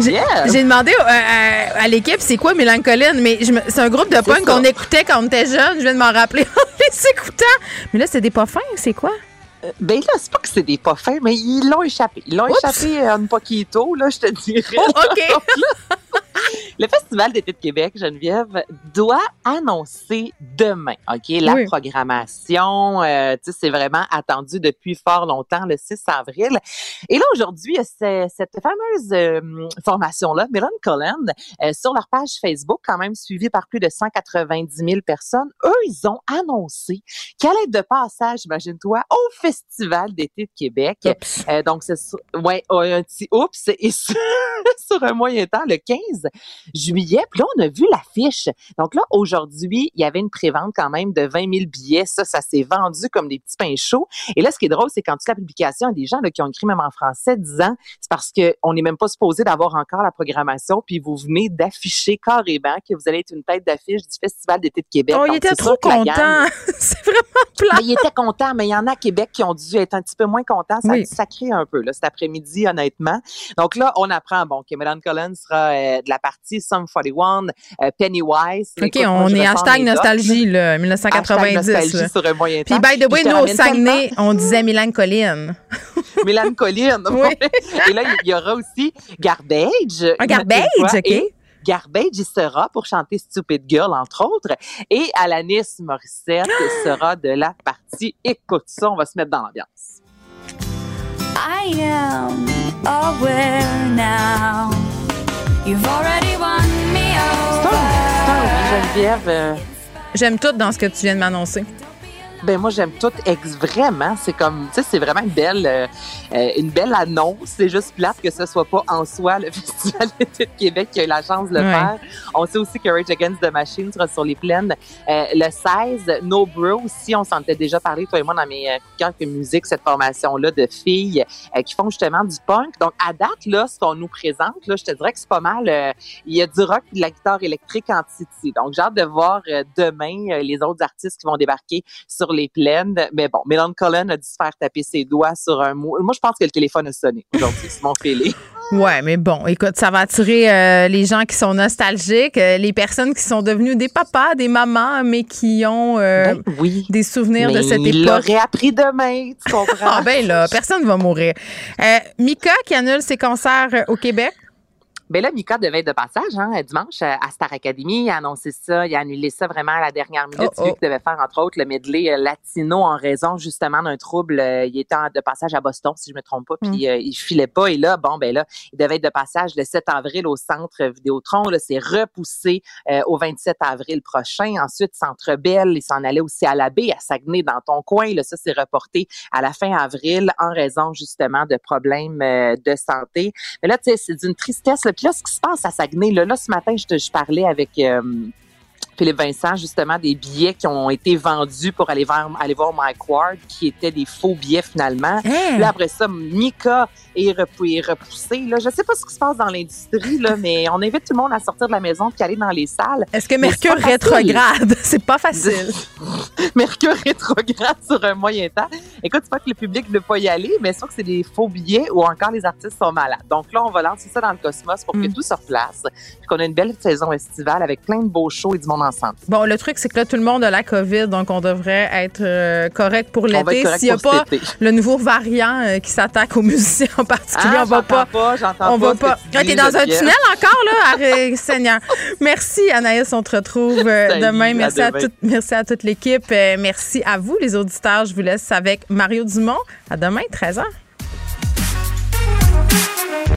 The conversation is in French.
J'ai demandé euh, à, à l'équipe c'est quoi Mélancoline, mais c'est un groupe de punk qu'on écoutait quand on était jeune. Je viens de m'en rappeler en les écoutant. Mais là, c'est des pas fins, c'est quoi? Ben là, c'est pas que c'est des pas fins, mais ils l'ont échappé. Ils l'ont échappé un poquito, là, je te dirais. Oh, OK. Le Festival d'été de Québec, Geneviève, doit annoncer demain, OK, la Oui. programmation. euh, tu sais, c'est vraiment attendu depuis fort longtemps, le 6 avril. Et là, aujourd'hui, il y a ce- cette fameuse euh, formation-là, Melon Cullen, euh, sur leur page Facebook, quand même suivie par plus de 190 000 personnes. Eux, ils ont annoncé qu'elle est de passage, imagine-toi, au Festival d'été de Québec. Euh, donc, c'est ouais, un petit oups. Et sur, sur un moyen temps, le 15 juillet. Puis là, on a vu l'affiche. Donc là, aujourd'hui, il y avait une prévente quand même de 20 000 billets. Ça, ça s'est vendu comme des petits pains chauds. Et là, ce qui est drôle, c'est quand tu la publication, il y a des gens là, qui ont écrit même en français disant c'est parce qu'on n'est même pas supposé d'avoir encore la programmation, puis vous venez d'afficher carrément que vous allez être une tête d'affiche du Festival d'été de Québec. Oh, il Donc, était trop content. c'est vraiment plat. mais il était content, mais il y en a à Québec qui ont dû être un petit peu moins contents. Ça Oui. sacrer un peu là, cet après-midi, honnêtement. Donc là, on apprend bon, que Melanie Collins sera euh, de la partie Sum 41, euh, Pennywise. OK, Écoute, moi, on je est hashtag nostalgie, là, là. 1990. Hashtag nostalgie là. sur un moyen Puis, temps. by the way, nous, au Saguenay, on disait Mélancoline. tellement Mélancoline. Oui. Et là, il y aura aussi Garbage. Un garbage, OK. et Garbage, il sera pour chanter Stupid Girl, entre autres. Et Alanis Morissette sera de la partie. Écoute ça, on va se mettre dans l'ambiance. I am aware now. You've already won me C'est un- c'est un oui, over. Geneviève. J'aime tout dans ce que tu viens de m'annoncer. Ben moi j'aime tout ex vraiment, c'est comme tu sais c'est vraiment une belle euh, euh, une belle annonce, c'est juste plate que ce soit pas en soi le festival d'été de Québec qui a eu la chance de le Ouais. faire. On sait aussi que Rage Against the Machine sera sur les plaines euh, le 16, No Bro aussi, on s'en était déjà parlé toi et moi dans mes euh, coups de cœur que musique cette formation là de filles euh, qui font justement du punk. Donc à date là ce qu'on nous présente là, je te dirais que c'est pas mal euh, il y a du rock et de la guitare électrique en titi. Donc j'ai hâte de voir euh, demain euh, les autres artistes qui vont débarquer sur les plaines. Mais bon, Melon Cullen a dû se faire taper ses doigts sur un mot. Moi, je pense que le téléphone a sonné aujourd'hui. C'est mon feeling. Ouais, mais bon, écoute, ça va attirer euh, les gens qui sont nostalgiques, euh, les personnes qui sont devenues des papas, des mamans, mais qui ont euh, Ben oui. des souvenirs de cette il époque. l'aurait appris demain, tu comprends? Ah ben là, personne va mourir. Mika qui annule ses concerts au Québec? Ben là, Mika devait être de passage hein, dimanche euh, à Star Academy. Il a annoncé ça, il a annulé ça vraiment à la dernière minute. Oh, Vu oh. qu'il devait faire, entre autres, le medley euh, latino en raison justement d'un trouble. Euh, il était de passage à Boston, si je me trompe pas, Mm. puis euh, il filait pas. Et là, bon, ben là, il devait être de passage le 7 avril au Centre Vidéotron. Là, c'est repoussé euh, au 27 avril prochain. Ensuite, Centre Bell, il s'en allait aussi à la baie, à Saguenay, dans ton coin. Là, ça, c'est reporté à la fin avril en raison justement de problèmes euh, de santé. Mais là, tu sais, c'est d'une tristesse. Là. Puis là, ce qui se passe à Saguenay, là, là ce matin, je, te, je parlais avec euh, Philippe Vincent, justement, des billets qui ont été vendus pour aller voir, aller voir Mike Ward, qui étaient des faux billets finalement. Hein? Là, après ça, Mika est, repou- est repoussé. Là. Je sais pas ce qui se passe dans l'industrie, là, mais on invite tout le monde à sortir de la maison et aller dans les salles. Est-ce que Mercure rétrograde? C'est pas facile. Mercure rétrograde sur un moyen temps. Écoute, c'est pas que le public ne veut pas y aller, mais c'est sûr que c'est des faux billets ou encore les artistes sont malades. Donc là, on va lancer ça dans le cosmos pour que Mm. tout se replace. Puis qu'on a une belle saison estivale avec plein de beaux shows et du monde ensemble. Bon, le truc, c'est que là, tout le monde a la COVID, donc on devrait être euh, correct pour va l'été. S'il n'y a pas le nouveau variant euh, qui s'attaque aux musiciens en particulier, Ah, on va pas. j'entends On va ce pas. tu Ah, t'es dans un tunnel encore, là? Arrête, Seigneur. Merci, Anaïs. On te retrouve euh, demain. Merci à, demain. merci à toute l'équipe. Merci à vous, les auditeurs. Je vous laisse avec Mario Dumont. À demain, 13h.